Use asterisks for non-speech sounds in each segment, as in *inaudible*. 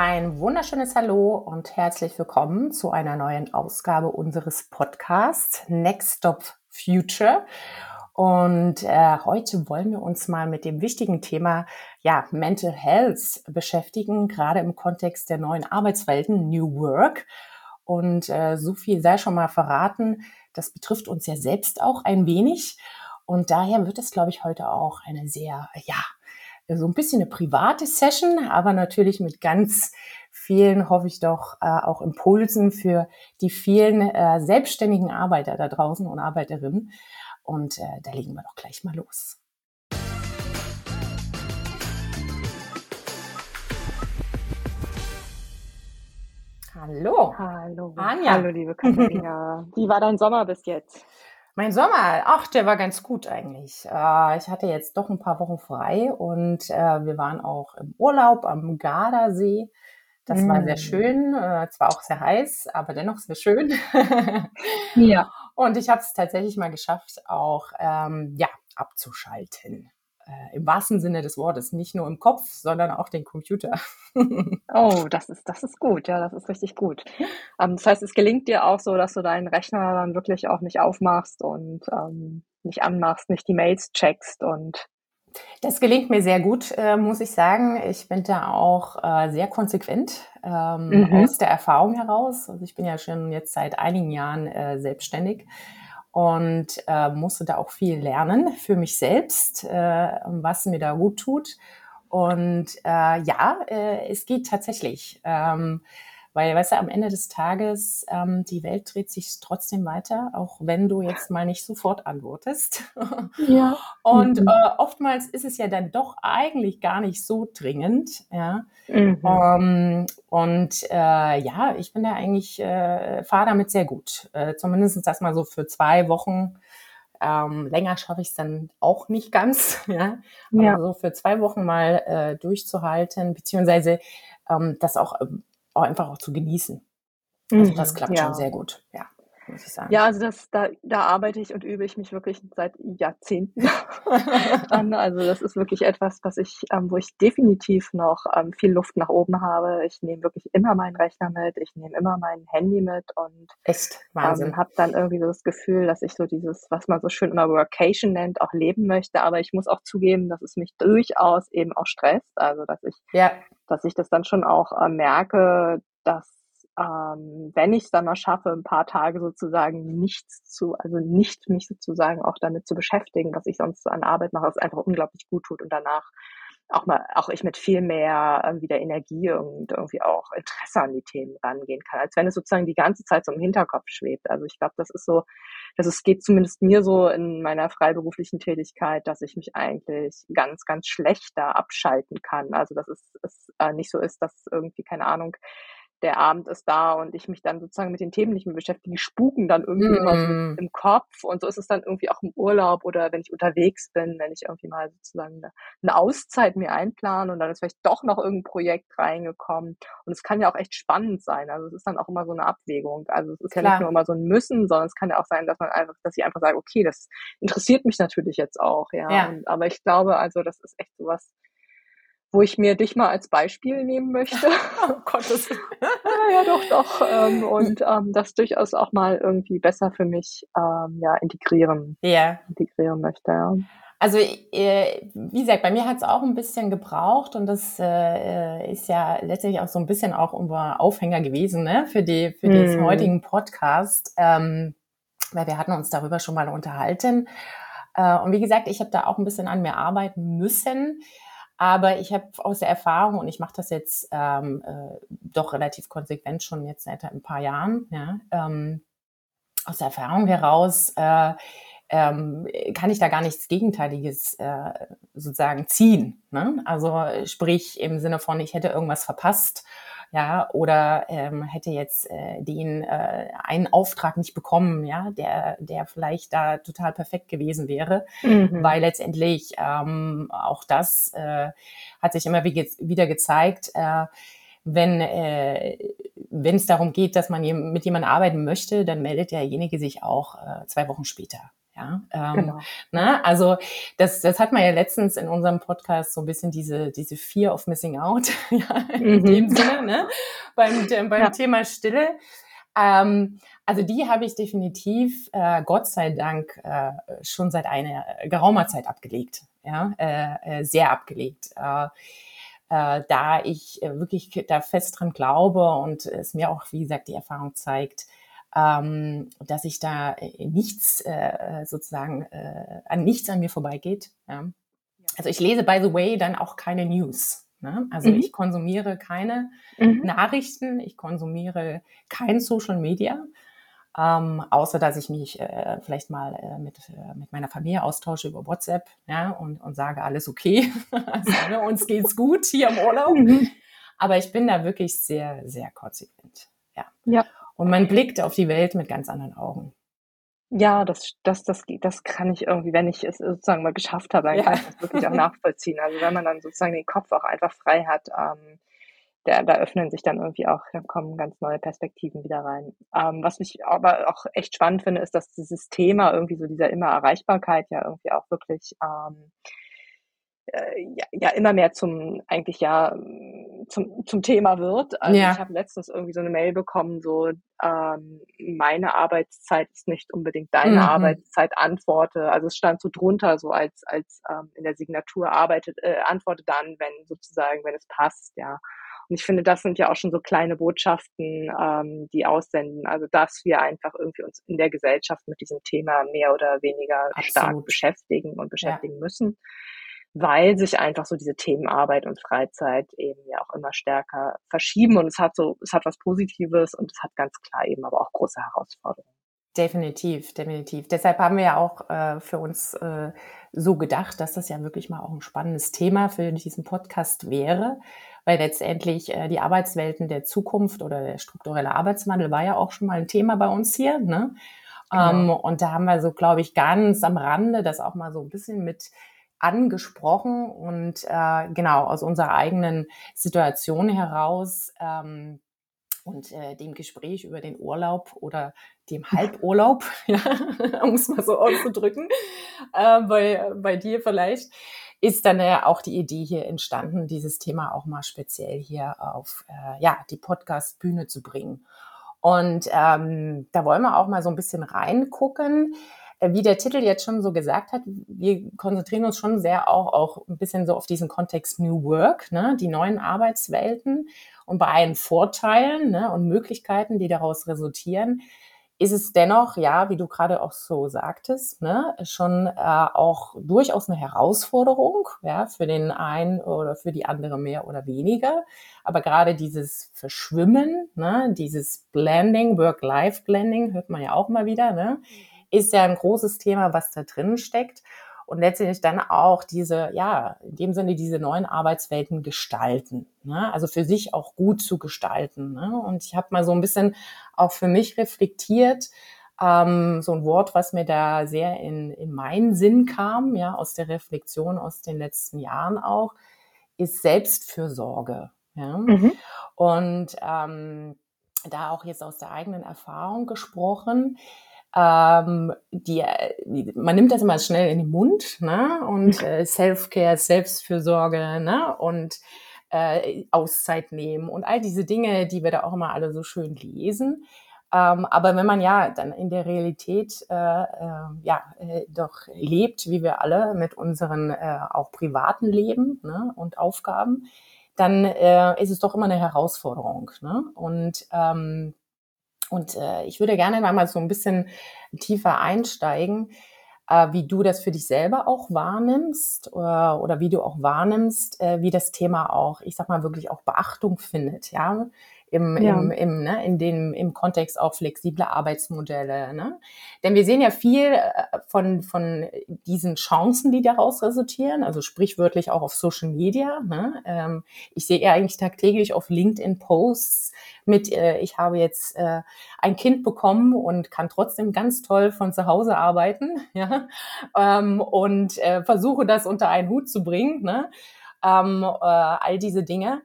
Ein wunderschönes Hallo und herzlich willkommen zu einer neuen Ausgabe unseres Podcasts Next Stop Future. Und äh, heute wollen wir uns mal mit dem wichtigen Thema ja, Mental Health beschäftigen, gerade im Kontext der neuen Arbeitswelten New Work. Und äh, so viel sei schon mal verraten, das betrifft uns ja selbst auch ein wenig. Und daher wird es, glaube ich, heute auch eine sehr, ja, so ein bisschen eine private Session, aber natürlich mit ganz vielen, hoffe ich doch, äh, auch Impulsen für die vielen äh, selbstständigen Arbeiter da draußen und Arbeiterinnen. Und äh, da legen wir doch gleich mal los. Hallo. Hallo. Anja. Hallo, liebe Katharina. Wie war dein Sommer bis jetzt? Mein Sommer, ach, der war ganz gut eigentlich. Äh, ich hatte jetzt doch ein paar Wochen frei und äh, wir waren auch im Urlaub am Gardasee. Das mm. war sehr mm. schön, äh, zwar auch sehr heiß, aber dennoch sehr schön. ja. *laughs* Und ich habe es tatsächlich mal geschafft, auch ähm, ja abzuschalten äh, im wahrsten Sinne des Wortes, nicht nur im Kopf, sondern auch den Computer. *laughs* oh, das ist, das ist gut, ja, das ist richtig gut. Ähm, das heißt, es gelingt dir auch so, dass du deinen Rechner dann wirklich auch nicht aufmachst und ähm, nicht anmachst, nicht die Mails checkst und das gelingt mir sehr gut, äh, muss ich sagen. Ich bin da auch äh, sehr konsequent ähm, mhm. aus der Erfahrung heraus. Also ich bin ja schon jetzt seit einigen Jahren äh, selbstständig und äh, musste da auch viel lernen für mich selbst, äh, was mir da gut tut. Und äh, ja, äh, es geht tatsächlich. Ähm, weil, weißt du, am Ende des Tages, ähm, die Welt dreht sich trotzdem weiter, auch wenn du jetzt mal nicht sofort antwortest. *laughs* Ja. Und mhm. äh, oftmals ist es ja dann doch eigentlich gar nicht so dringend. Ja. Mhm. Ähm, und äh, ja, ich bin da eigentlich, äh, fahre damit sehr gut. Äh, zumindest das mal so für zwei Wochen. Ähm, länger schaffe ich es dann auch nicht ganz. Ja. *laughs* ja. Aber so für zwei Wochen mal äh, durchzuhalten, beziehungsweise ähm, das auch ähm, auch einfach auch zu genießen. Also das mhm, klappt ja. schon sehr gut, ja. Muss ich sagen. Ja, also das, da, da arbeite ich und übe ich mich wirklich seit Jahrzehnten *laughs* an. Also das ist wirklich etwas, was ich, ähm, wo ich definitiv noch ähm, viel Luft nach oben habe. Ich nehme wirklich immer meinen Rechner mit, ich nehme immer mein Handy mit und echt Wahnsinn. Ähm, habe dann irgendwie so das Gefühl, dass ich so dieses, was man so schön immer Workation nennt, auch leben möchte. Aber ich muss auch zugeben, dass es mich durchaus eben auch stresst. Also dass ich ja dass ich das dann schon auch äh, merke, dass ähm, wenn ich es dann mal schaffe, ein paar Tage sozusagen nichts zu, also nicht mich sozusagen auch damit zu beschäftigen, was ich sonst so an Arbeit mache, es einfach unglaublich gut tut und danach auch mal, auch ich mit viel mehr äh, wieder Energie und irgendwie auch Interesse an die Themen rangehen kann, als wenn es sozusagen die ganze Zeit so im Hinterkopf schwebt. Also ich glaube, das ist so, dass es geht zumindest mir so in meiner freiberuflichen Tätigkeit, dass ich mich eigentlich ganz, ganz schlecht da abschalten kann. Also dass es, es äh, nicht so ist, dass irgendwie, keine Ahnung, der Abend ist da und ich mich dann sozusagen mit den Themen nicht mehr beschäftige, die spuken dann irgendwie mm. immer so mm. im Kopf und so ist es dann irgendwie auch im Urlaub oder wenn ich unterwegs bin, wenn ich irgendwie mal sozusagen eine Auszeit mir einplane und dann ist vielleicht doch noch irgendein Projekt reingekommen und es kann ja auch echt spannend sein, also es ist dann auch immer so eine Abwägung, also es ist Klar. ja nicht nur immer so ein Müssen, sondern es kann ja auch sein, dass man einfach, dass ich einfach sage, okay, das interessiert mich natürlich jetzt auch, ja, ja. Und, aber ich glaube also, das ist echt sowas, wo ich mir dich mal als Beispiel nehmen möchte. *laughs* oh Gottes *laughs* ja, ja, doch, doch. Ähm, und ähm, das durchaus auch mal irgendwie besser für mich ähm, ja, integrieren, ja. integrieren möchte. Ja. Also äh, wie gesagt, bei mir hat es auch ein bisschen gebraucht und das äh, ist ja letztlich auch so ein bisschen auch unser Aufhänger gewesen ne? für, die, für hm. den heutigen Podcast, ähm, weil wir hatten uns darüber schon mal unterhalten. Äh, und wie gesagt, ich habe da auch ein bisschen an mir arbeiten müssen. Aber ich habe aus der Erfahrung, und ich mache das jetzt ähm, äh, doch relativ konsequent schon jetzt seit ein paar Jahren, ja, ähm, aus der Erfahrung heraus äh, ähm, kann ich da gar nichts Gegenteiliges äh, sozusagen ziehen. Ne? Also sprich im Sinne von, ich hätte irgendwas verpasst ja, oder ähm, hätte jetzt äh, den äh, einen Auftrag nicht bekommen, ja, der, der vielleicht da total perfekt gewesen wäre, mhm. weil letztendlich ähm, auch das äh, hat sich immer wieder gezeigt, äh, wenn äh, wenn es darum geht, dass man mit jemandem arbeiten möchte, dann meldet derjenige sich auch äh, zwei Wochen später. Ja, ähm, genau. ne? Also das, das hat man ja letztens in unserem Podcast so ein bisschen diese, diese Fear of Missing Out, *laughs* ja, in mhm. dem Sinne, ne? beim, beim ja. Thema Stille. Ähm, also die habe ich definitiv, äh, Gott sei Dank, äh, schon seit einer geraumer Zeit abgelegt. Ja, äh, äh sehr abgelegt. Äh, äh, da ich wirklich da fest dran glaube und es mir auch, wie gesagt, die Erfahrung zeigt, ähm, dass ich da äh, nichts äh, sozusagen äh, an nichts an mir vorbeigeht. Ja. Also ich lese, by the way, dann auch keine News. Ne? Also mhm. ich konsumiere keine mhm. Nachrichten, ich konsumiere kein Social Media. Ähm, außer dass ich mich äh, vielleicht mal äh, mit, äh, mit meiner Familie austausche über WhatsApp ja, und, und sage, alles okay, *laughs* also, ne, uns geht's gut hier im Urlaub. Mhm. Aber ich bin da wirklich sehr, sehr konsequent. Ja. ja. Und man blickt auf die Welt mit ganz anderen Augen. Ja, das, das, das, das kann ich irgendwie, wenn ich es sozusagen mal geschafft habe, dann ja. kann ich das wirklich auch *laughs* nachvollziehen. Also wenn man dann sozusagen den Kopf auch einfach frei hat, ähm, der, da öffnen sich dann irgendwie auch, da kommen ganz neue Perspektiven wieder rein. Ähm, was ich aber auch echt spannend finde, ist, dass dieses Thema irgendwie so dieser immer Erreichbarkeit ja irgendwie auch wirklich ähm, äh, ja, ja immer mehr zum eigentlich ja zum, zum Thema wird. Also ja. ich habe letztens irgendwie so eine Mail bekommen, so ähm, meine Arbeitszeit ist nicht unbedingt deine mhm. Arbeitszeit, antworte. Also es stand so drunter, so als als ähm, in der Signatur arbeitet, äh, antworte dann, wenn sozusagen, wenn es passt, ja. Und ich finde, das sind ja auch schon so kleine Botschaften, ähm, die aussenden. Also dass wir einfach irgendwie uns in der Gesellschaft mit diesem Thema mehr oder weniger Absolut. stark beschäftigen und beschäftigen ja. müssen weil sich einfach so diese Themen Arbeit und Freizeit eben ja auch immer stärker verschieben und es hat so, es hat was Positives und es hat ganz klar eben aber auch große Herausforderungen. Definitiv, definitiv. Deshalb haben wir ja auch äh, für uns äh, so gedacht, dass das ja wirklich mal auch ein spannendes Thema für diesen Podcast wäre, weil letztendlich äh, die Arbeitswelten der Zukunft oder der strukturelle Arbeitswandel war ja auch schon mal ein Thema bei uns hier. Ne? Genau. Ähm, und da haben wir so, glaube ich, ganz am Rande das auch mal so ein bisschen mit angesprochen und äh, genau aus unserer eigenen Situation heraus ähm, und äh, dem Gespräch über den Urlaub oder dem Halburlaub, *laughs* ja, um es mal so auszudrücken, äh, bei, bei dir vielleicht, ist dann ja auch die Idee hier entstanden, dieses Thema auch mal speziell hier auf äh, ja, die Podcast-Bühne zu bringen. Und ähm, da wollen wir auch mal so ein bisschen reingucken. Äh, wie der Titel jetzt schon so gesagt hat, wir konzentrieren uns schon sehr auch, auch ein bisschen so auf diesen Kontext New Work, ne, die neuen Arbeitswelten. Und bei allen Vorteilen ne, und Möglichkeiten, die daraus resultieren, ist es dennoch, ja, wie du gerade auch so sagtest, ne, schon äh, auch durchaus eine Herausforderung, ja, für den einen oder für die andere mehr oder weniger. Aber gerade dieses Verschwimmen, ne, dieses Blending, Work-Life-Blending, hört man ja auch mal wieder, ne, ist ja ein großes Thema, was da drin steckt. Und letztendlich dann auch diese, ja, in dem Sinne diese neuen Arbeitswelten gestalten. Ne? Also für sich auch gut zu gestalten. Ne? Und ich habe mal so ein bisschen auch für mich reflektiert, ähm, so ein Wort, was mir da sehr in, in meinen Sinn kam, ja, aus der Reflexion aus den letzten Jahren auch, ist Selbstfürsorge. Ja? Mhm. Und ähm, da auch jetzt aus der eigenen Erfahrung gesprochen, ähm, die, man nimmt das immer schnell in den Mund, ne? Und äh, Self-Care, Selbstfürsorge, ne? Und äh, Auszeit nehmen und all diese Dinge, die wir da auch immer alle so schön lesen. Ähm, aber wenn man ja dann in der Realität äh, äh, ja äh, doch lebt, wie wir alle mit unseren äh, auch privaten Leben ne, und Aufgaben, dann äh, ist es doch immer eine Herausforderung. Ne? Und ähm, und äh, ich würde gerne mal so ein bisschen tiefer einsteigen, äh, wie du das für dich selber auch wahrnimmst oder, äh, oder wie du auch wahrnimmst, äh, wie das Thema auch, ich sag mal, wirklich auch Beachtung findet, ja im, ja. im, im, ne, in dem, im Kontext auch flexible Arbeitsmodelle. Ne? Denn wir sehen ja viel äh, von, von diesen Chancen, die daraus resultieren, also sprichwörtlich auch auf Social Media. Ne? Ähm, ich sehe ja eigentlich tagtäglich auf LinkedIn Posts mit, äh, ich habe jetzt äh, ein Kind bekommen und kann trotzdem ganz toll von zu Hause arbeiten *laughs* ja? ähm, und äh, versuche das unter einen Hut zu bringen. Ne? Ähm, äh, all diese Dinge.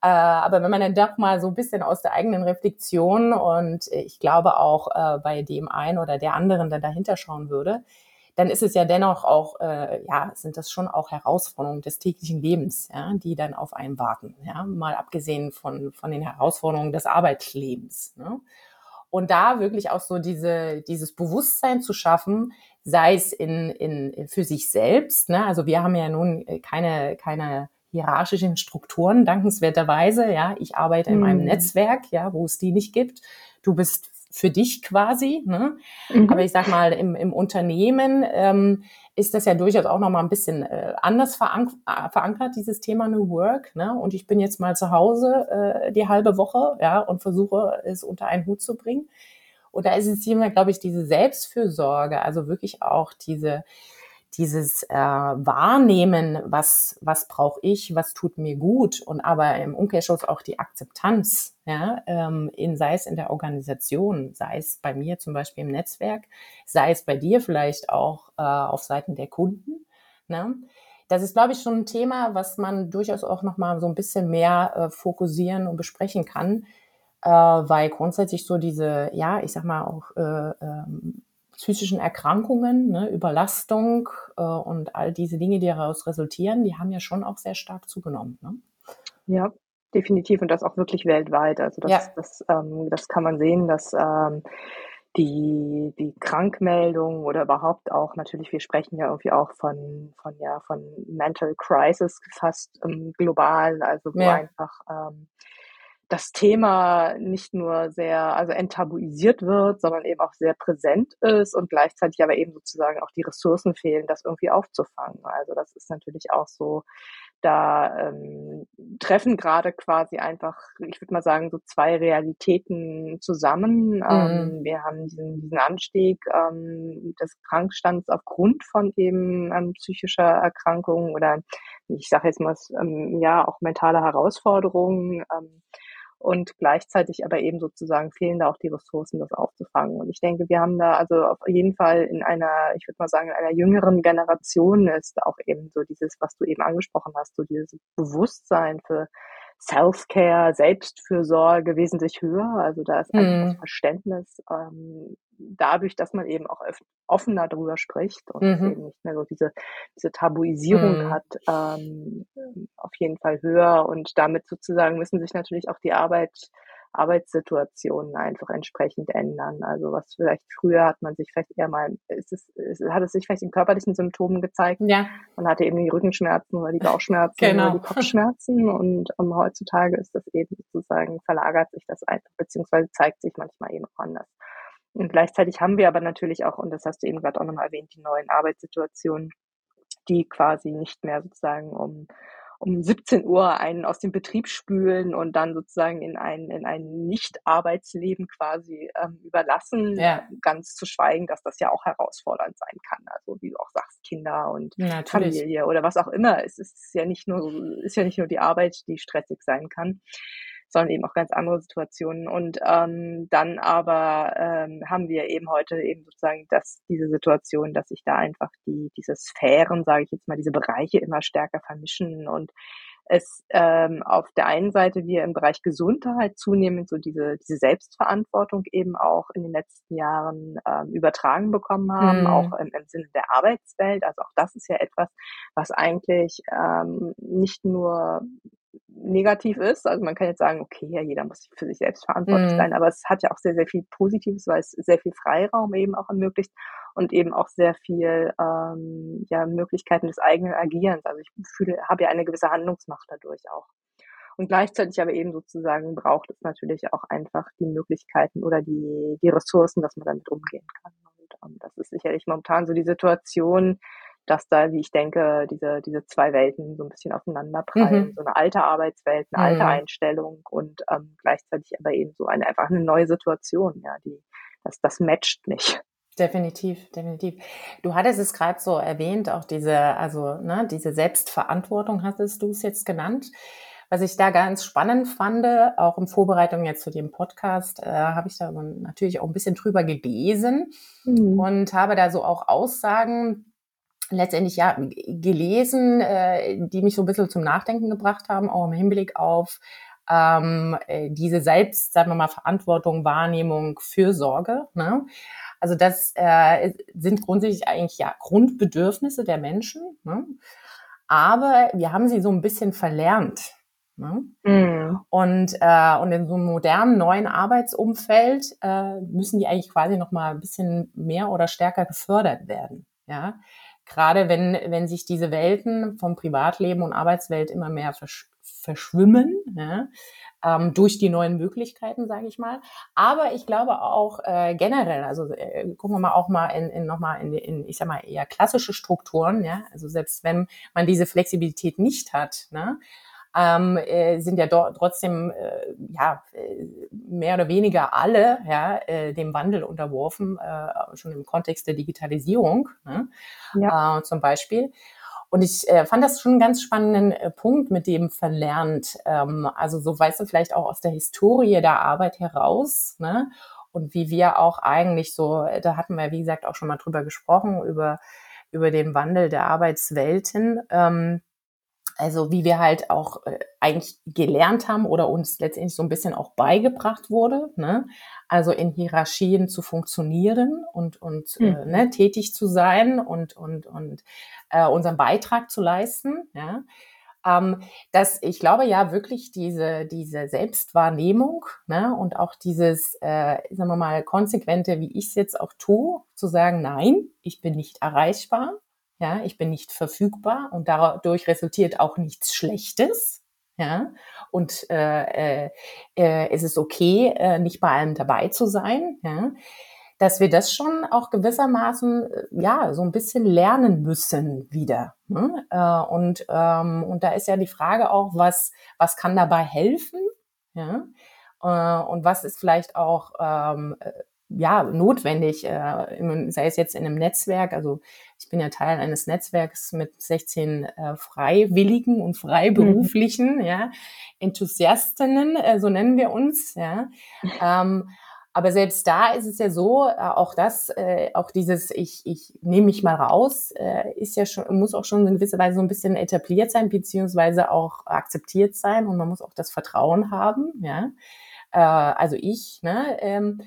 Äh, aber wenn man dann doch mal so ein bisschen aus der eigenen Reflexion und ich glaube auch äh, bei dem einen oder der anderen dann dahinter schauen würde, dann ist es ja dennoch auch, äh, ja, sind das schon auch Herausforderungen des täglichen Lebens, ja, die dann auf einen warten, ja, mal abgesehen von, von den Herausforderungen des Arbeitslebens. Ne? Und da wirklich auch so diese, dieses Bewusstsein zu schaffen, sei es in, in, für sich selbst. Ne? Also wir haben ja nun äh, keine, keine hierarchischen Strukturen, dankenswerterweise. Ja, ich arbeite in meinem mhm. Netzwerk, ja, wo es die nicht gibt. Du bist für dich quasi. Ne? Mhm. Aber ich sag mal, im, im Unternehmen ähm, ist das ja durchaus auch noch mal ein bisschen äh, anders verank äh, verankert, dieses Thema New Work. Ne? Und ich bin jetzt mal zu Hause äh, die halbe Woche ja, und versuche es unter einen Hut zu bringen. Und da ist es immer, glaube ich, diese Selbstfürsorge, also wirklich auch diese dieses äh, Wahrnehmen, was, was brauche ich, was tut mir gut und aber im Umkehrschluss auch die Akzeptanz, ja, ähm, in, sei es in der Organisation, sei es bei mir zum Beispiel im Netzwerk, sei es bei dir vielleicht auch äh, auf Seiten der Kunden. Ne? Das ist, glaube ich, schon ein Thema, was man durchaus auch nochmal so ein bisschen mehr äh, fokussieren und besprechen kann, äh, weil grundsätzlich so diese, ja, ich sag mal auch äh, ähm, psychischen Erkrankungen, ne, Überlastung äh, und all diese Dinge, die daraus resultieren, die haben ja schon auch sehr stark zugenommen. Ne? Ja, definitiv und das auch wirklich weltweit. Also das, ja. das, ähm, das kann man sehen, dass ähm, die, die Krankmeldung oder überhaupt auch natürlich, wir sprechen ja irgendwie auch von, von, ja, von Mental Crisis fast ähm, global, also wo ja. einfach ähm, das Thema nicht nur sehr, also enttabuisiert wird, sondern eben auch sehr präsent ist und gleichzeitig aber eben sozusagen auch die Ressourcen fehlen, das irgendwie aufzufangen. Also das ist natürlich auch so, da ähm, treffen gerade quasi einfach, ich würde mal sagen, so zwei Realitäten zusammen. Mhm. Ähm, wir haben diesen, diesen Anstieg ähm, des Krankstands aufgrund von eben ähm, psychischer Erkrankungen oder ich sage jetzt mal, ähm, ja, auch mentale Herausforderungen. Ähm, und gleichzeitig aber eben sozusagen fehlen da auch die Ressourcen, das aufzufangen. Und ich denke, wir haben da also auf jeden Fall in einer, ich würde mal sagen, in einer jüngeren Generation ist auch eben so dieses, was du eben angesprochen hast, so dieses Bewusstsein für Self-Care, Selbstfürsorge wesentlich höher. Also da ist einfach das mhm. Verständnis ähm, dadurch, dass man eben auch offener darüber spricht und mhm. eben nicht mehr so diese, diese Tabuisierung mhm. hat, ähm, auf jeden Fall höher. Und damit sozusagen müssen sich natürlich auch die Arbeit Arbeitssituationen einfach entsprechend ändern. Also was vielleicht früher hat man sich vielleicht eher mal, ist es, ist, hat es sich vielleicht in körperlichen Symptomen gezeigt. Ja. Man hatte eben die Rückenschmerzen oder die Bauchschmerzen genau. oder die Kopfschmerzen und um, heutzutage ist das eben sozusagen, verlagert sich das einfach, beziehungsweise zeigt sich manchmal eben auch anders. Und gleichzeitig haben wir aber natürlich auch, und das hast du eben gerade auch nochmal erwähnt, die neuen Arbeitssituationen, die quasi nicht mehr sozusagen um um 17 Uhr einen aus dem Betrieb spülen und dann sozusagen in ein, in ein Nicht-Arbeitsleben quasi ähm, überlassen. Ja. Ganz zu schweigen, dass das ja auch herausfordernd sein kann. Also wie du auch sagst, Kinder und Natürlich. Familie oder was auch immer. Es ist ja nicht nur, ist ja nicht nur die Arbeit, die stressig sein kann sondern eben auch ganz andere Situationen. Und ähm, dann aber ähm, haben wir eben heute eben sozusagen das, diese Situation, dass sich da einfach die, diese Sphären, sage ich jetzt mal, diese Bereiche immer stärker vermischen und es ähm, auf der einen Seite wir im Bereich Gesundheit zunehmend so diese, diese Selbstverantwortung eben auch in den letzten Jahren ähm, übertragen bekommen haben, mhm. auch im, im Sinne der Arbeitswelt. Also auch das ist ja etwas, was eigentlich ähm, nicht nur negativ ist. Also man kann jetzt sagen, okay, ja, jeder muss für sich selbst verantwortlich mhm. sein, aber es hat ja auch sehr, sehr viel Positives, weil es sehr viel Freiraum eben auch ermöglicht und eben auch sehr viel ähm, ja, Möglichkeiten des eigenen Agierens. Also ich fühle, habe ja eine gewisse Handlungsmacht dadurch auch. Und gleichzeitig aber eben sozusagen braucht es natürlich auch einfach die Möglichkeiten oder die, die Ressourcen, dass man damit umgehen kann. Und ähm, das ist sicherlich momentan so die Situation, dass da, wie ich denke, diese, diese zwei Welten so ein bisschen aufeinander prallen. Mhm. So eine alte Arbeitswelt, eine mhm. alte Einstellung und ähm, gleichzeitig aber eben so eine einfach eine neue Situation, ja, die, das, das matcht nicht. Definitiv, definitiv. Du hattest es gerade so erwähnt, auch diese, also ne, diese Selbstverantwortung hattest du es jetzt genannt. Was ich da ganz spannend fand, auch in Vorbereitung jetzt zu dem Podcast, äh, habe ich da natürlich auch ein bisschen drüber gelesen mhm. und habe da so auch Aussagen letztendlich ja gelesen, äh, die mich so ein bisschen zum Nachdenken gebracht haben, auch im Hinblick auf ähm, äh, diese selbst, sagen wir mal, Verantwortung, Wahrnehmung, Fürsorge. Ne? Also das äh, sind grundsätzlich eigentlich ja Grundbedürfnisse der Menschen. Ne? Aber wir haben sie so ein bisschen verlernt. Ne? Mm. Und, äh, und in so einem modernen neuen Arbeitsumfeld äh, müssen die eigentlich quasi noch mal ein bisschen mehr oder stärker gefördert werden. Ja, gerade wenn wenn sich diese Welten vom Privatleben und Arbeitswelt immer mehr versch verschwimmen. Ja? ähm, durch die neuen Möglichkeiten, sage ich mal. Aber ich glaube auch äh, generell, also äh, gucken wir mal auch mal in, in nochmal in, in, ich sag mal, eher klassische Strukturen, ja, also selbst wenn man diese Flexibilität nicht hat, ne, ähm, äh, sind ja dort trotzdem äh, ja mehr oder weniger alle ja äh, dem Wandel unterworfen, äh, schon im Kontext der Digitalisierung ne? ja. äh, zum Beispiel. Und ich äh, fand das schon einen ganz spannenden äh, Punkt mit dem verlernt. Ähm, also so weißt du vielleicht auch aus der Historie der Arbeit heraus, ne? Und wie wir auch eigentlich so, da hatten wir, wie gesagt, auch schon mal drüber gesprochen, über, über den Wandel der Arbeitswelten. Ähm, also wie wir halt auch äh, eigentlich gelernt haben oder uns letztendlich so ein bisschen auch beigebracht wurde, ne? also in Hierarchien zu funktionieren und, und mhm. äh, ne, tätig zu sein und, und, und äh, unseren Beitrag zu leisten. Ja? Ähm, dass ich glaube ja wirklich diese, diese Selbstwahrnehmung ne, und auch dieses, äh, sagen wir mal, konsequente, wie ich es jetzt auch tue, zu sagen, nein, ich bin nicht erreichbar, ja, ich bin nicht verfügbar und dadurch resultiert auch nichts Schlechtes. Ja, und äh, äh, äh, es ist okay, äh, nicht bei allem dabei zu sein. Ja, dass wir das schon auch gewissermaßen äh, ja so ein bisschen lernen müssen wieder. Ne? Äh, und ähm, und da ist ja die Frage auch, was was kann dabei helfen? Ja, äh, und was ist vielleicht auch ähm, äh, ja, notwendig, äh, sei es jetzt in einem Netzwerk, also ich bin ja Teil eines Netzwerks mit 16 äh, Freiwilligen und Freiberuflichen, mhm. ja, Enthusiastinnen, äh, so nennen wir uns, ja. Ähm, aber selbst da ist es ja so, äh, auch das, äh, auch dieses, ich, ich nehme mich mal raus, äh, ist ja schon, muss auch schon in gewisser Weise so ein bisschen etabliert sein, beziehungsweise auch akzeptiert sein und man muss auch das Vertrauen haben, ja. Äh, also ich, ne, ähm,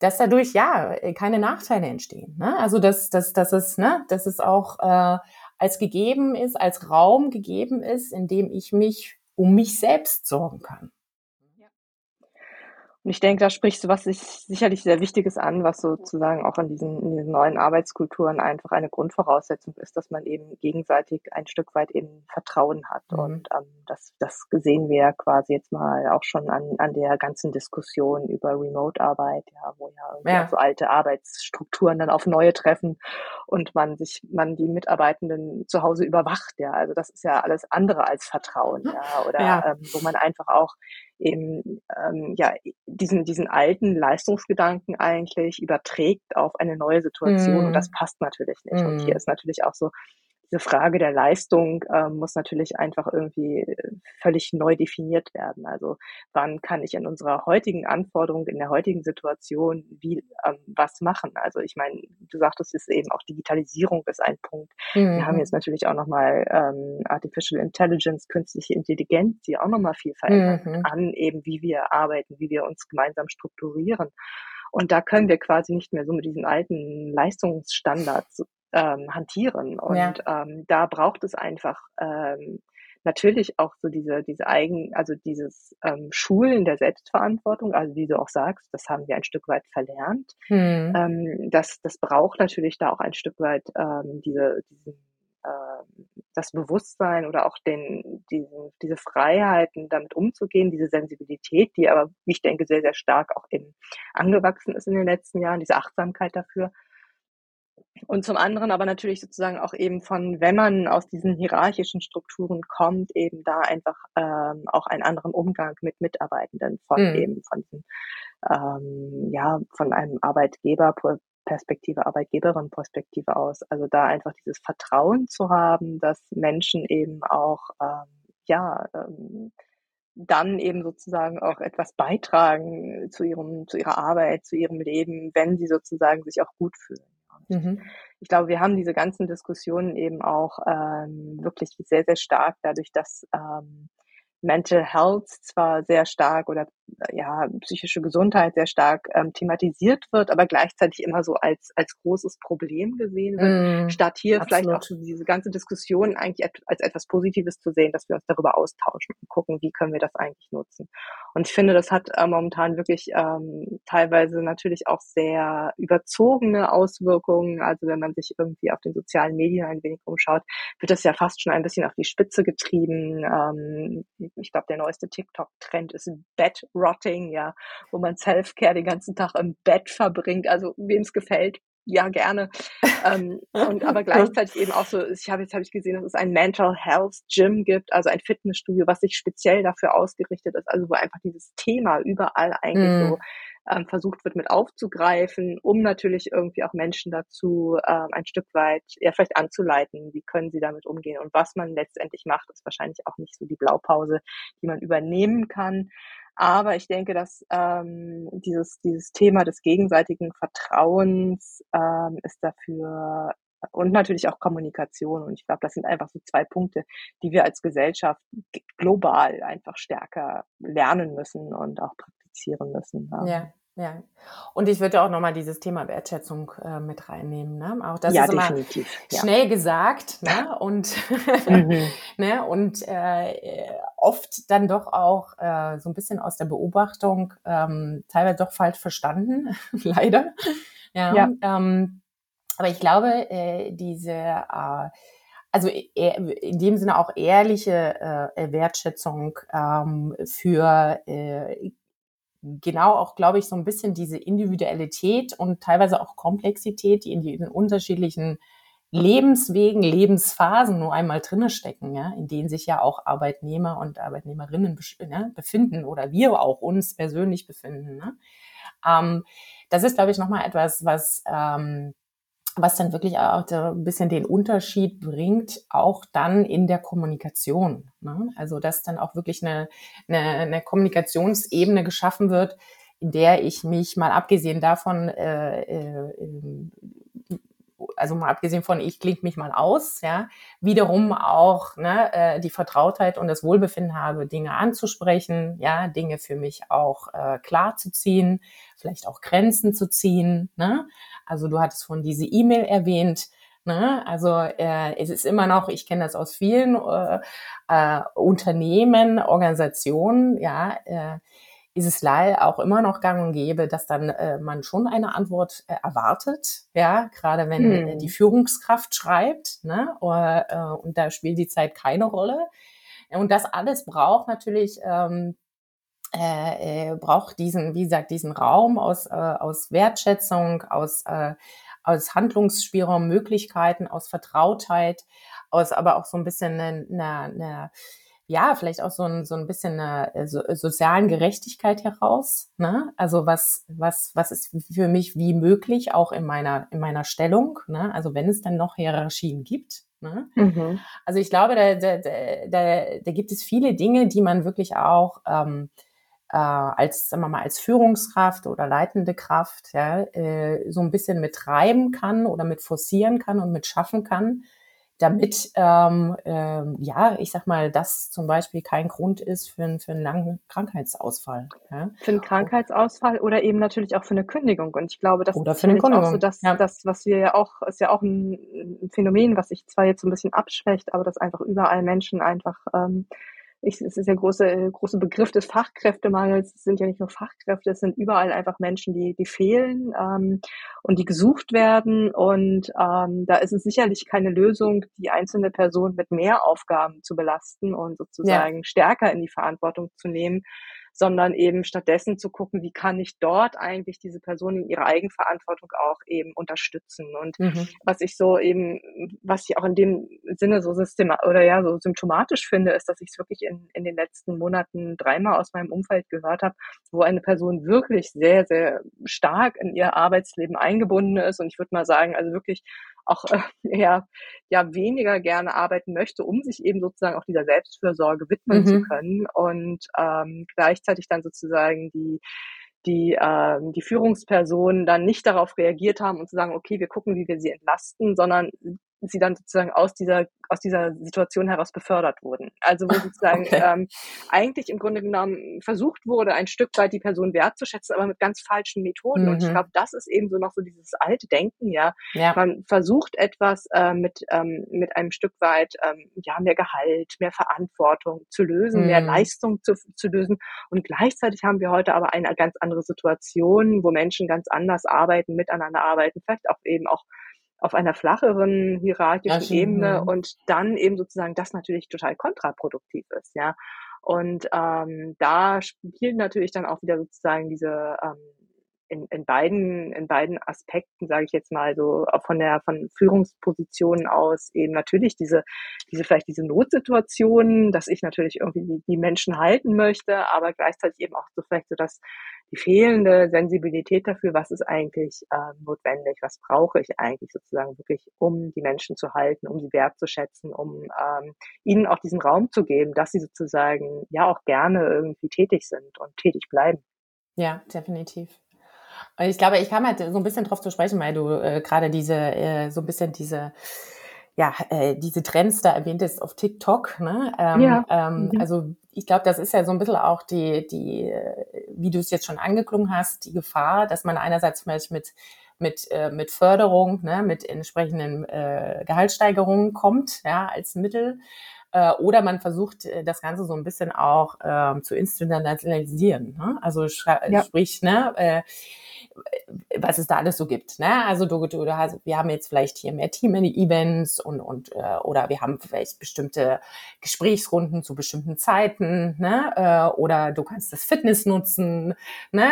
dass dadurch ja keine Nachteile entstehen. Ne? Also dass, dass, dass, es, ne, dass es auch äh, als gegeben ist, als Raum gegeben ist, in dem ich mich um mich selbst sorgen kann. Und ich denke, da sprichst du was sich sicherlich sehr Wichtiges an, was sozusagen auch in diesen, in diesen neuen Arbeitskulturen einfach eine Grundvoraussetzung ist, dass man eben gegenseitig ein Stück weit eben Vertrauen hat. Mhm. Und ähm, das, das sehen wir quasi jetzt mal auch schon an, an der ganzen Diskussion über Remote-Arbeit, ja, wo ja, ja. so alte Arbeitsstrukturen dann auf neue treffen und man sich, man die Mitarbeitenden zu Hause überwacht. Ja, also das ist ja alles andere als Vertrauen, ja, oder ja. Ähm, wo man einfach auch eben ähm, ja diesen diesen alten Leistungsgedanken eigentlich überträgt auf eine neue Situation mm. und das mhm. passt natürlich nicht. Mm. Und hier mhm. ist natürlich auch so diese Frage der Leistung ähm, muss natürlich einfach irgendwie äh, völlig neu definiert werden. Also wann kann ich in unserer heutigen Anforderung, in der heutigen Situation wie ähm, was machen? Also ich meine, du sagtest es eben auch Digitalisierung ist ein Punkt. Mhm. Wir haben mhm. jetzt natürlich auch nochmal ähm, Artificial Intelligence, künstliche Intelligenz, die auch nochmal viel verändert mhm. an eben, wie wir arbeiten, wie wir uns gemeinsam strukturieren. Und da können wir quasi nicht mehr so mit diesen alten Leistungsstandards ähm, hantieren. Und ja. ähm, da braucht es einfach ähm, natürlich auch so diese, diese eigen, also dieses ähm, Schulen der Selbstverantwortung, also wie du auch sagst, das haben wir ein Stück weit verlernt. Hm. Ähm, das, das braucht natürlich da auch ein Stück weit ähm, diese, diesen, äh, das Bewusstsein oder auch den, diese, diese Freiheiten, damit umzugehen, diese Sensibilität, die aber, wie ich denke, sehr, sehr stark auch eben angewachsen ist in den letzten Jahren, diese Achtsamkeit dafür. Und zum anderen aber natürlich sozusagen auch eben von, wenn man aus diesen hierarchischen Strukturen kommt, eben da einfach ähm, auch einen anderen Umgang mit Mitarbeitenden von mhm. eben von ähm, ja von einem Arbeitgeberperspektive, Arbeitgeberin-Perspektive aus. Also da einfach dieses Vertrauen zu haben, dass Menschen eben auch ähm, ja ähm, dann eben sozusagen auch etwas beitragen zu ihrem, zu ihrer Arbeit, zu ihrem Leben, wenn sie sozusagen sich auch gut fühlen. Mhm. Ich glaube, wir haben diese ganzen Diskussionen eben auch ähm, wirklich sehr, sehr stark dadurch, dass ähm, Mental Health zwar sehr stark oder ja, psychische Gesundheit sehr stark ähm, thematisiert wird, aber gleichzeitig immer so als, als großes Problem gesehen wird, mm, statt hier absolut. vielleicht auch diese ganze Diskussion eigentlich als etwas Positives zu sehen, dass wir uns darüber austauschen und gucken, wie können wir das eigentlich nutzen. Und ich finde, das hat äh, momentan wirklich ähm, teilweise natürlich auch sehr überzogene Auswirkungen. Also wenn man sich irgendwie auf den sozialen Medien ein wenig umschaut, wird das ja fast schon ein bisschen auf die Spitze getrieben. Ähm, ich glaube, der neueste TikTok-Trend ist Bed Rotting, ja, wo man Self-Care den ganzen Tag im Bett verbringt. Also wem es gefällt, ja gerne. ähm, und *laughs* aber gleichzeitig eben auch so, ich habe jetzt habe ich gesehen, dass es ein Mental Health Gym gibt, also ein Fitnessstudio, was sich speziell dafür ausgerichtet ist, also wo einfach dieses Thema überall eigentlich mm. so ähm, versucht wird mit aufzugreifen, um natürlich irgendwie auch Menschen dazu ähm, ein Stück weit ja vielleicht anzuleiten, wie können sie damit umgehen und was man letztendlich macht, ist wahrscheinlich auch nicht so die Blaupause, die man übernehmen kann. Aber ich denke, dass ähm, dieses, dieses Thema des gegenseitigen Vertrauens ähm, ist dafür und natürlich auch Kommunikation. Und ich glaube, das sind einfach so zwei Punkte, die wir als Gesellschaft global einfach stärker lernen müssen und auch praktizieren müssen. Ja. ja. Ja, und ich würde auch nochmal dieses Thema Wertschätzung äh, mit reinnehmen. Ne? Auch das ja, ist immer definitiv. schnell gesagt ne? *laughs* und, mhm. *laughs* ne? und äh, oft dann doch auch äh, so ein bisschen aus der Beobachtung ähm, teilweise doch falsch verstanden, *laughs* leider. Ja, ja. Ähm, aber ich glaube, äh, diese äh, also e, in dem Sinne auch ehrliche äh, Wertschätzung ähm, für äh, genau auch, glaube ich, so ein bisschen diese Individualität und teilweise auch Komplexität, die in den unterschiedlichen Lebenswegen, Lebensphasen nur einmal drinne stecken, ja, in denen sich ja auch Arbeitnehmer und Arbeitnehmerinnen ne, befinden oder wir auch uns persönlich befinden. Ne? Ähm, das ist, glaube ich, nochmal etwas, was ähm, was dann wirklich auch ein bisschen den Unterschied bringt, auch dann in der Kommunikation. Ne? Also dass dann auch wirklich eine, eine, eine Kommunikationsebene geschaffen wird, in der ich mich mal abgesehen davon äh, äh, also mal abgesehen von ich klinge mich mal aus, ja, wiederum auch ne, äh, die Vertrautheit und das Wohlbefinden habe, Dinge anzusprechen, ja, Dinge für mich auch äh, klar zu ziehen, vielleicht auch Grenzen zu ziehen. Ne? Also du hattest von diese E-Mail erwähnt. Ne? Also äh, es ist immer noch, ich kenne das aus vielen äh, äh, Unternehmen, Organisationen, ja, äh, ist es leider auch immer noch gang und gäbe, dass dann äh, man schon eine Antwort äh, erwartet, ja, gerade wenn hm. die Führungskraft schreibt, ne, oder, äh, und da spielt die Zeit keine Rolle. Und das alles braucht natürlich ähm, äh, äh, braucht diesen, wie gesagt, diesen Raum aus, äh, aus Wertschätzung, aus, äh, aus Handlungsspielraum, Möglichkeiten, aus Vertrautheit, aus aber auch so ein bisschen eine, eine, eine ja, vielleicht auch so ein, so ein bisschen eine äh, so, sozialen Gerechtigkeit heraus. Ne? Also was, was, was ist für mich wie möglich, auch in meiner, in meiner Stellung, ne? also wenn es dann noch Hierarchien gibt. Ne? Mhm. Also ich glaube, da, da, da, da gibt es viele Dinge, die man wirklich auch ähm, äh, als, sagen wir mal, als Führungskraft oder leitende Kraft ja, äh, so ein bisschen mit treiben kann oder mit forcieren kann und mit schaffen kann, damit, ähm, äh, ja, ich sag mal, das zum Beispiel kein Grund ist für, für einen langen Krankheitsausfall. Ja. Für einen Krankheitsausfall oder eben natürlich auch für eine Kündigung. Und ich glaube, das oder ist für eine auch so, dass ja. das, was wir ja auch, ist ja auch ein, ein Phänomen, was sich zwar jetzt so ein bisschen abschwächt, aber dass einfach überall Menschen einfach ähm, ich, es ist der große, große Begriff des Fachkräftemangels. Es sind ja nicht nur Fachkräfte, es sind überall einfach Menschen, die, die fehlen ähm, und die gesucht werden. Und ähm, da ist es sicherlich keine Lösung, die einzelne Person mit mehr Aufgaben zu belasten und sozusagen ja. stärker in die Verantwortung zu nehmen, sondern eben stattdessen zu gucken, wie kann ich dort eigentlich diese Person in ihrer Eigenverantwortung auch eben unterstützen. Und mhm. was ich so eben, was ich auch in dem Sinne so systema oder ja so symptomatisch finde, ist, dass ich es wirklich in, in den letzten Monaten dreimal aus meinem Umfeld gehört habe, wo eine Person wirklich sehr, sehr stark in ihr Arbeitsleben eingebunden ist. Und ich würde mal sagen, also wirklich auch äh, *laughs* eher ja weniger gerne arbeiten möchte, um sich eben sozusagen auch dieser Selbstfürsorge widmen mhm. zu können und ähm, gleichzeitig dann sozusagen die die, ähm, die Führungspersonen dann nicht darauf reagiert haben und zu sagen, okay, wir gucken, wie wir sie entlasten, sondern sie dann sozusagen aus dieser aus dieser Situation heraus befördert wurden. Also wo *laughs* sozusagen okay. ähm, eigentlich im Grunde genommen versucht wurde, ein Stück weit die Person wertzuschätzen, aber mit ganz falschen Methoden. Mhm. Und ich mhm. glaube, das ist eben so noch so dieses alte Denken, ja. ja. Man versucht etwas äh, mit ähm, mit einem Stück weit ähm, ja mehr Gehalt, mehr Verantwortung zu lösen, mhm. mehr Leistung zu, zu lösen. Und gleichzeitig haben wir heute aber eine ganz andere Situation, wo Menschen ganz anders arbeiten, miteinander arbeiten, vielleicht auch eben auch auf einer flacheren hierarchischen ja, Ebene ja. und dann eben sozusagen das natürlich total kontraproduktiv ist, ja. Und ähm, da spielt natürlich dann auch wieder sozusagen diese ähm, in, in beiden in beiden Aspekten sage ich jetzt mal so von der von Führungspositionen aus eben natürlich diese diese vielleicht diese Notsituationen, dass ich natürlich irgendwie die, die Menschen halten möchte, aber gleichzeitig eben auch so vielleicht so das die fehlende Sensibilität dafür, was ist eigentlich äh, notwendig, was brauche ich eigentlich sozusagen wirklich, um die Menschen zu halten, um sie wertzuschätzen, um ähm, ihnen auch diesen Raum zu geben, dass sie sozusagen ja auch gerne irgendwie tätig sind und tätig bleiben. Ja, definitiv. Ich glaube, ich kam halt so ein bisschen drauf zu sprechen, weil du äh, gerade diese, äh, so ein bisschen diese, ja, äh, diese Trends da erwähntest auf TikTok. Ne? Ähm, ja. Ähm, mhm. Also ich glaube, das ist ja so ein bisschen auch die, die, wie du es jetzt schon angeklungen hast, die Gefahr, dass man einerseits vielleicht mit mit, äh, mit Förderung, ne, mit entsprechenden äh, Gehaltssteigerungen kommt, ja, als Mittel. Äh, oder man versucht, äh, das Ganze so ein bisschen auch äh, zu instrumentalisieren. Ne? Also ja. sprich, ne, äh, was es da alles so gibt. Ne? Also du, du, du hast, wir haben jetzt vielleicht hier mehr Team-Events und, und äh, oder wir haben vielleicht bestimmte Gesprächsrunden zu bestimmten Zeiten, ne? Äh, oder du kannst das Fitness nutzen. Ne?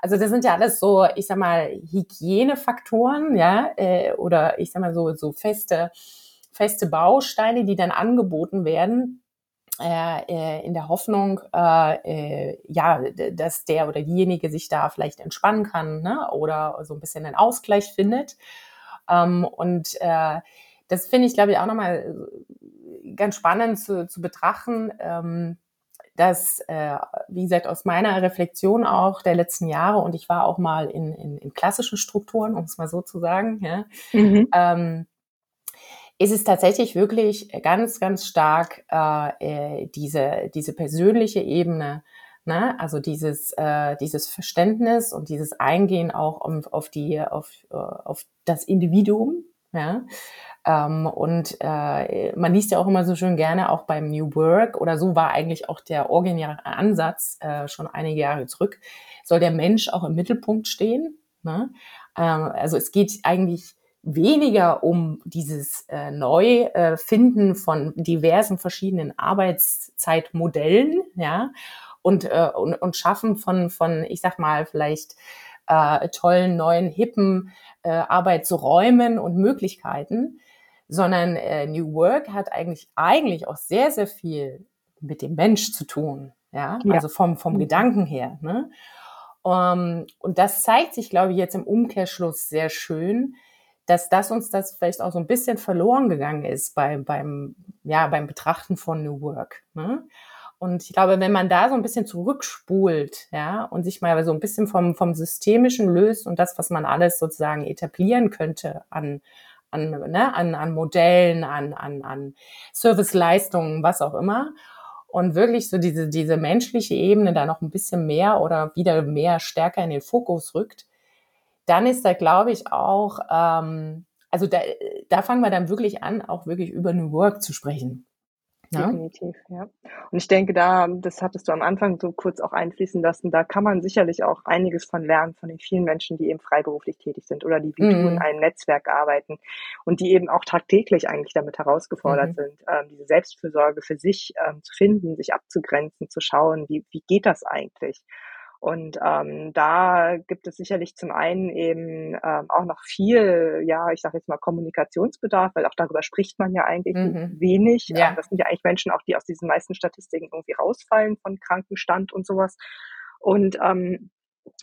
Also das sind ja alles so, ich sag mal, Hygienefaktoren, ja, äh, oder ich sag mal so, so feste, feste Bausteine, die dann angeboten werden, äh, äh, in der Hoffnung, äh, äh, ja, dass der oder diejenige sich da vielleicht entspannen kann ne? oder so ein bisschen einen Ausgleich findet. Ähm, und äh, das finde ich, glaube ich, auch nochmal ganz spannend zu, zu betrachten. Ähm, dass, äh, wie gesagt, aus meiner Reflexion auch der letzten Jahre, und ich war auch mal in, in, in klassischen Strukturen, um es mal so zu sagen, ja, mhm. ähm, ist es tatsächlich wirklich ganz, ganz stark äh, äh, diese, diese persönliche Ebene, ne? also dieses, äh, dieses Verständnis und dieses Eingehen auch um, auf, die, auf, äh, auf das Individuum. Ja? Ähm, und äh, man liest ja auch immer so schön gerne auch beim New Work oder so war eigentlich auch der originäre Ansatz äh, schon einige Jahre zurück, soll der Mensch auch im Mittelpunkt stehen. Ne? Ähm, also es geht eigentlich weniger um dieses äh, Neufinden von diversen verschiedenen Arbeitszeitmodellen, ja, und, äh, und, und Schaffen von, von, ich sag mal, vielleicht äh, tollen, neuen, hippen äh, Arbeitsräumen und Möglichkeiten, sondern äh, New Work hat eigentlich, eigentlich auch sehr, sehr viel mit dem Mensch zu tun, ja, ja. also vom, vom mhm. Gedanken her, ne? Um, ähm, und das zeigt sich, glaube ich, jetzt im Umkehrschluss sehr schön, dass das uns das vielleicht auch so ein bisschen verloren gegangen ist beim, beim, ja, beim Betrachten von New Work. Ne? Und ich glaube, wenn man da so ein bisschen zurückspult, ja, und sich mal so ein bisschen vom, vom Systemischen löst und das, was man alles sozusagen etablieren könnte an, an, ne, an, an Modellen, an, an, an Serviceleistungen, was auch immer, und wirklich so diese, diese menschliche Ebene da noch ein bisschen mehr oder wieder mehr stärker in den Fokus rückt, dann ist da, glaube ich, auch, ähm, also da, da fangen wir dann wirklich an, auch wirklich über New Work zu sprechen. Ja? Definitiv, ja. Und ich denke, da, das hattest du am Anfang so kurz auch einfließen lassen, da kann man sicherlich auch einiges von lernen, von den vielen Menschen, die eben freiberuflich tätig sind oder die wie mhm. du in einem Netzwerk arbeiten und die eben auch tagtäglich eigentlich damit herausgefordert mhm. sind, ähm, diese Selbstfürsorge für sich ähm, zu finden, sich abzugrenzen, zu schauen, wie, wie geht das eigentlich? Und ähm, da gibt es sicherlich zum einen eben ähm, auch noch viel, ja, ich sage jetzt mal Kommunikationsbedarf, weil auch darüber spricht man ja eigentlich mhm. wenig. Ja. Ähm, das sind ja eigentlich Menschen auch, die aus diesen meisten Statistiken irgendwie rausfallen von Krankenstand und sowas. Und ähm,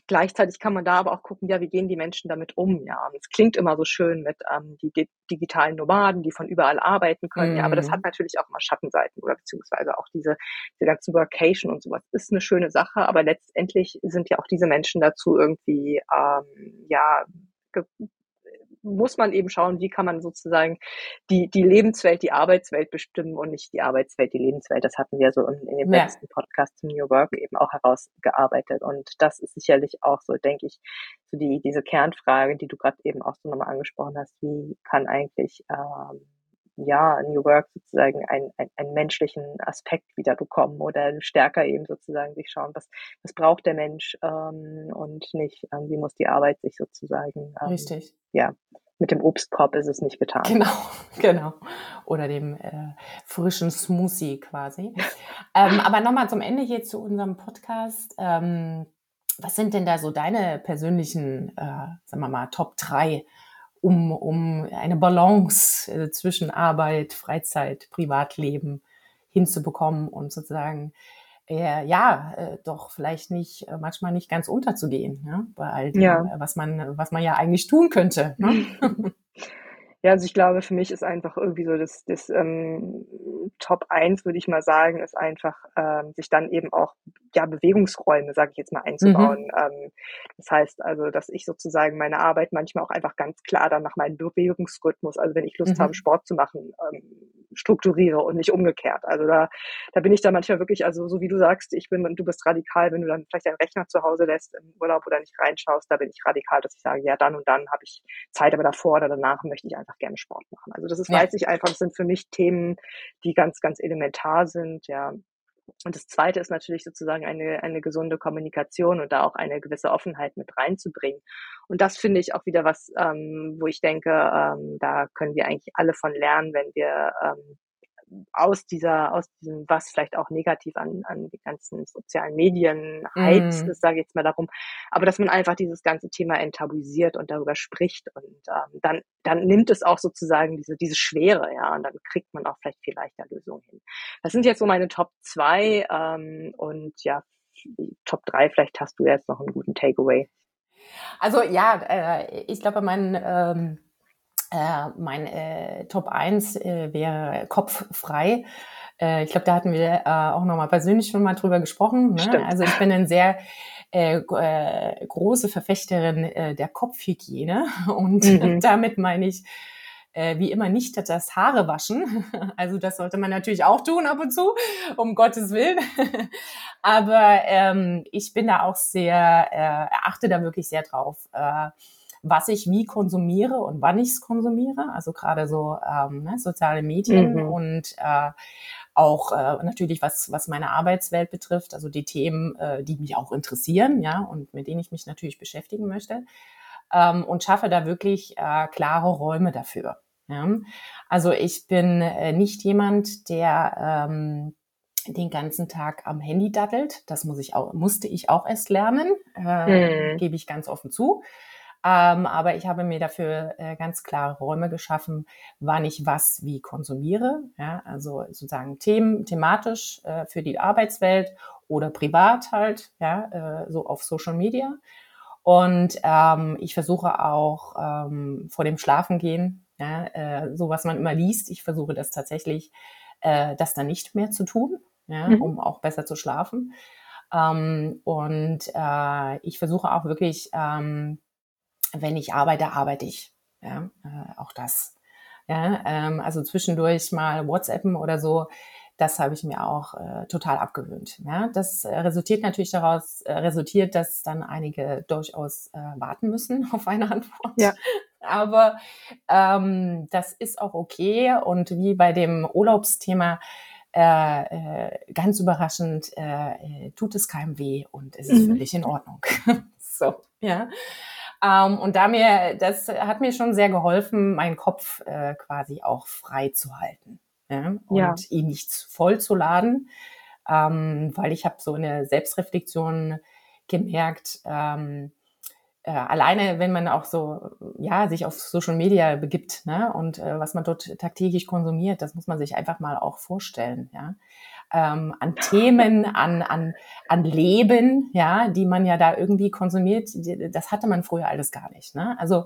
Gleichzeitig kann man da aber auch gucken, ja, wie gehen die Menschen damit um? Ja, und es klingt immer so schön mit ähm, die digitalen Nomaden, die von überall arbeiten können. Mm. Ja, aber das hat mhm. natürlich auch immer Schattenseiten oder beziehungsweise auch diese, diese ganzen Workation und sowas ist eine schöne Sache, aber letztendlich sind ja auch diese Menschen dazu irgendwie, ähm, ja, muss man eben schauen, wie kann man sozusagen die, die Lebenswelt, die Arbeitswelt bestimmen und nicht die Arbeitswelt, die Lebenswelt. Das hatten wir so in, in dem ja. letzten Podcast zum New Work eben auch herausgearbeitet. Und das ist sicherlich auch so, denke ich, so die, diese Kernfrage, die du gerade eben auch so nochmal angesprochen hast, wie kann eigentlich ähm, ja, New Work sozusagen einen, einen, einen menschlichen Aspekt wieder bekommen oder stärker eben sozusagen sich schauen, was, was braucht der Mensch ähm, und nicht, ähm, wie muss die Arbeit sich sozusagen. Ähm, Richtig. Ja, mit dem Obstkorb ist es nicht getan. Genau, *laughs* genau. Oder dem äh, frischen Smoothie quasi. ähm, *laughs* aber nochmal zum Ende hier zu unserem Podcast. Ähm, was sind denn da so deine persönlichen, äh, sagen wir mal, Top 3 um, um eine Balance äh, zwischen Arbeit, Freizeit, Privatleben hinzubekommen und sozusagen äh, ja, äh, doch vielleicht nicht, äh, manchmal nicht ganz unterzugehen, ne? bei all dem, ja. was man, was man ja eigentlich tun könnte. Ne? *laughs* Ja, also ich glaube, für mich ist einfach irgendwie so das, das ähm, Top 1, würde ich mal sagen, ist einfach, ähm, sich dann eben auch ja, Bewegungsräume, sage ich jetzt mal, einzubauen. Mhm. Ähm, das heißt also, dass ich sozusagen meine Arbeit manchmal auch einfach ganz klar dann nach meinem Bewegungsrhythmus, also wenn ich Lust mhm. habe, Sport zu machen, ähm, strukturiere und nicht umgekehrt. Also da, da bin ich dann manchmal wirklich, also so wie du sagst, ich bin, du bist radikal, wenn du dann vielleicht deinen Rechner zu Hause lässt im Urlaub oder nicht reinschaust, da bin ich radikal, dass ich sage, ja, dann und dann habe ich Zeit, aber davor oder danach möchte ich einfach gerne Sport machen. Also das ist, ja. weiß ich einfach, das sind für mich Themen, die ganz, ganz elementar sind, ja. Und das Zweite ist natürlich sozusagen eine, eine gesunde Kommunikation und da auch eine gewisse Offenheit mit reinzubringen. Und das finde ich auch wieder was, ähm, wo ich denke, ähm, da können wir eigentlich alle von lernen, wenn wir ähm, aus dieser, aus diesem, was vielleicht auch negativ an, an die ganzen sozialen Medien Hypes mm. ist, sage ich jetzt mal darum, aber dass man einfach dieses ganze Thema enttabuisiert und darüber spricht und ähm, dann, dann nimmt es auch sozusagen diese, diese Schwere, ja, und dann kriegt man auch vielleicht viel leichter Lösungen hin. Das sind jetzt so meine Top zwei ähm, und ja, Top drei, vielleicht hast du jetzt noch einen guten Takeaway. Also ja, äh, ich glaube, mein ähm äh, mein äh, Top 1 äh, wäre Kopf frei. Äh, ich glaube, da hatten wir äh, auch nochmal persönlich schon mal drüber gesprochen. Ne? Also ich bin ein sehr äh, äh, große Verfechterin äh, der Kopfhygiene *laughs* und mhm. damit meine ich äh, wie immer nicht das Haare waschen. *laughs* Also das sollte man natürlich auch tun ab und zu, um Gottes Willen. *laughs* Aber ähm, ich bin da auch sehr, äh, achte da wirklich sehr drauf. Äh, was ich wie konsumiere und wann ich es konsumiere. Also gerade so ähm, ne, soziale Medien mhm. und äh, auch äh, natürlich was was meine Arbeitswelt betrifft, also die Themen, äh, die mich auch interessieren, ja und mit denen ich mich natürlich beschäftigen möchte ähm, und schaffe da wirklich äh, klare Räume dafür. Ja? Also ich bin äh, nicht jemand, der ähm, den ganzen Tag am Handy daddelt. Das muss ich auch, musste ich auch erst lernen, äh, mhm. gebe ich ganz offen zu. Ähm, aber ich habe mir dafür äh, ganz klare Räume geschaffen, wann ich was wie konsumiere. Ja, also sozusagen them thematisch äh, für die Arbeitswelt oder privat halt, ja, äh, so auf Social Media. Und ähm, ich versuche auch ähm, vor dem Schlafengehen, ja, äh, so was man immer liest, ich versuche das tatsächlich, äh, das dann nicht mehr zu tun, ja, mhm. um auch besser zu schlafen. Ähm, und äh, ich versuche auch wirklich ähm, wenn ich arbeite, arbeite ich. Ja, äh, auch das. Ja, ähm, also zwischendurch mal WhatsAppen oder so, das habe ich mir auch äh, total abgewöhnt. Ja, das äh, resultiert natürlich daraus, äh, resultiert, dass dann einige durchaus äh, warten müssen *laughs* auf eine Antwort. Ja. Aber ähm, das ist auch okay. Und wie bei dem Urlaubsthema, äh, ganz überraschend, tut es keinem weh und es ist mhm. völlig in Ordnung. *laughs* so, ja. Ähm, und da mir, das hat mir schon sehr geholfen, meinen Kopf äh, quasi auch frei zu halten ja? und ja. ihn nicht voll zu laden, ähm, weil ich habe so eine Selbstreflexion gemerkt, ähm, äh, alleine wenn man auch so ja sich auf Social Media begibt ne, und äh, was man dort tagtäglich konsumiert, das muss man sich einfach mal auch vorstellen. Ja, ähm, an Themen, an, an, an Leben, ja, die man ja da irgendwie konsumiert, das hatte man früher alles gar nicht. Ne? Also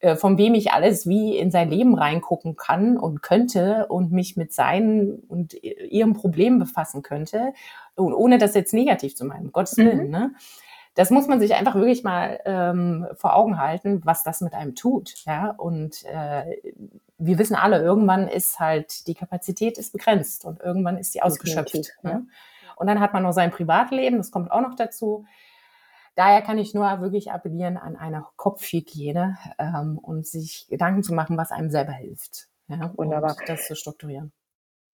äh, von wem ich alles wie in sein Leben reingucken kann und könnte und mich mit seinen und ihrem Problem befassen könnte, und ohne das jetzt negativ zu meinen, um Gottes Willen, mhm. ne? das muss man sich einfach wirklich mal ähm, vor Augen halten, was das mit einem tut. Ja, und äh, wir wissen alle, irgendwann ist halt die Kapazität ist begrenzt und irgendwann ist die ausgeschöpft. Ne? Und dann hat man noch sein Privatleben, das kommt auch noch dazu. Daher kann ich nur wirklich appellieren an eine Kopfhygiene ähm, und sich Gedanken zu machen, was einem selber hilft. Ja, Wunderbar. Und das zu strukturieren.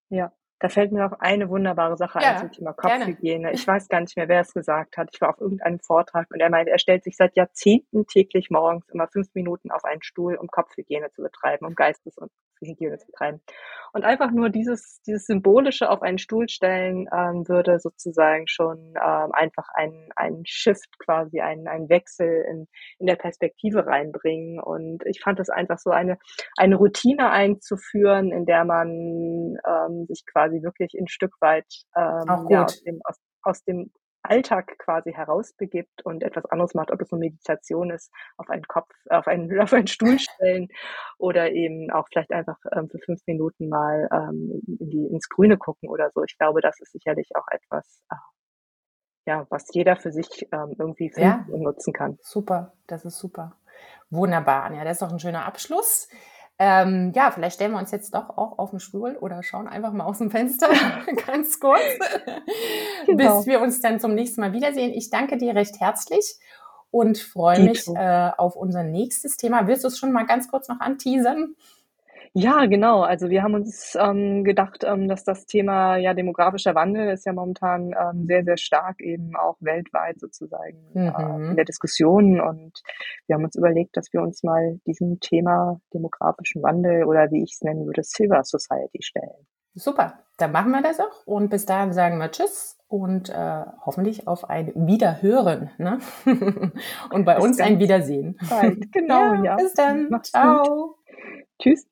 Ja, da fällt mir noch eine wunderbare Sache ja, ein zum Thema Kopfhygiene. Gerne. Ich weiß gar nicht mehr, wer es gesagt hat. Ich war auf irgendeinem Vortrag und er meinte, er stellt sich seit Jahrzehnten täglich morgens immer fünf Minuten auf einen Stuhl, um Kopfhygiene zu betreiben, um Geistes- und Hygiene zu betreiben. Und einfach nur dieses, dieses Symbolische auf einen Stuhl stellen ähm, würde sozusagen schon ähm, einfach einen, einen Shift quasi, einen, einen Wechsel in, in der Perspektive reinbringen. Und ich fand es einfach so eine, eine Routine einzuführen, in der man ähm, sich quasi wirklich ein Stück weit ähm, ja, aus, dem, aus, aus dem Alltag quasi herausbegibt und etwas anderes macht, ob es nur Meditation ist, auf einen Kopf, auf einen, *laughs* auf einen Stuhl stellen oder eben auch vielleicht einfach ähm, für fünf Minuten mal ähm, in die, ins Grüne gucken oder so. Ich glaube, das ist sicherlich auch etwas, äh, ja, was jeder für sich ähm, irgendwie finden ja. und nutzen kann. Super, das ist super. Wunderbar, ja, das ist doch ein schöner Abschluss. Ähm, ja, vielleicht stellen wir uns jetzt doch auch auf den Stuhl oder schauen einfach mal aus dem Fenster *laughs* ganz kurz, genau. bis wir uns dann zum nächsten Mal wiedersehen. Ich danke dir recht herzlich und freue mich äh, auf unser nächstes Thema. Willst du es schon mal ganz kurz noch anteasern? Ja, genau. Also wir haben uns ähm, gedacht, ähm, dass das Thema ja demografischer Wandel ist ja momentan ähm, sehr, sehr stark eben auch weltweit sozusagen mhm. äh, in der Diskussion. Und wir haben uns überlegt, dass wir uns mal diesem Thema demografischen Wandel oder wie ich es nennen würde, Silver Society stellen. Super, dann machen wir das auch. Und bis dahin sagen wir Tschüss und äh, hoffentlich auf ein Wiederhören. Ne? *laughs* und bei bis uns ein Wiedersehen. Bald. *laughs* Genau, ja. ja. Bis dann. Mach's Ciao. Gut. Tschüss.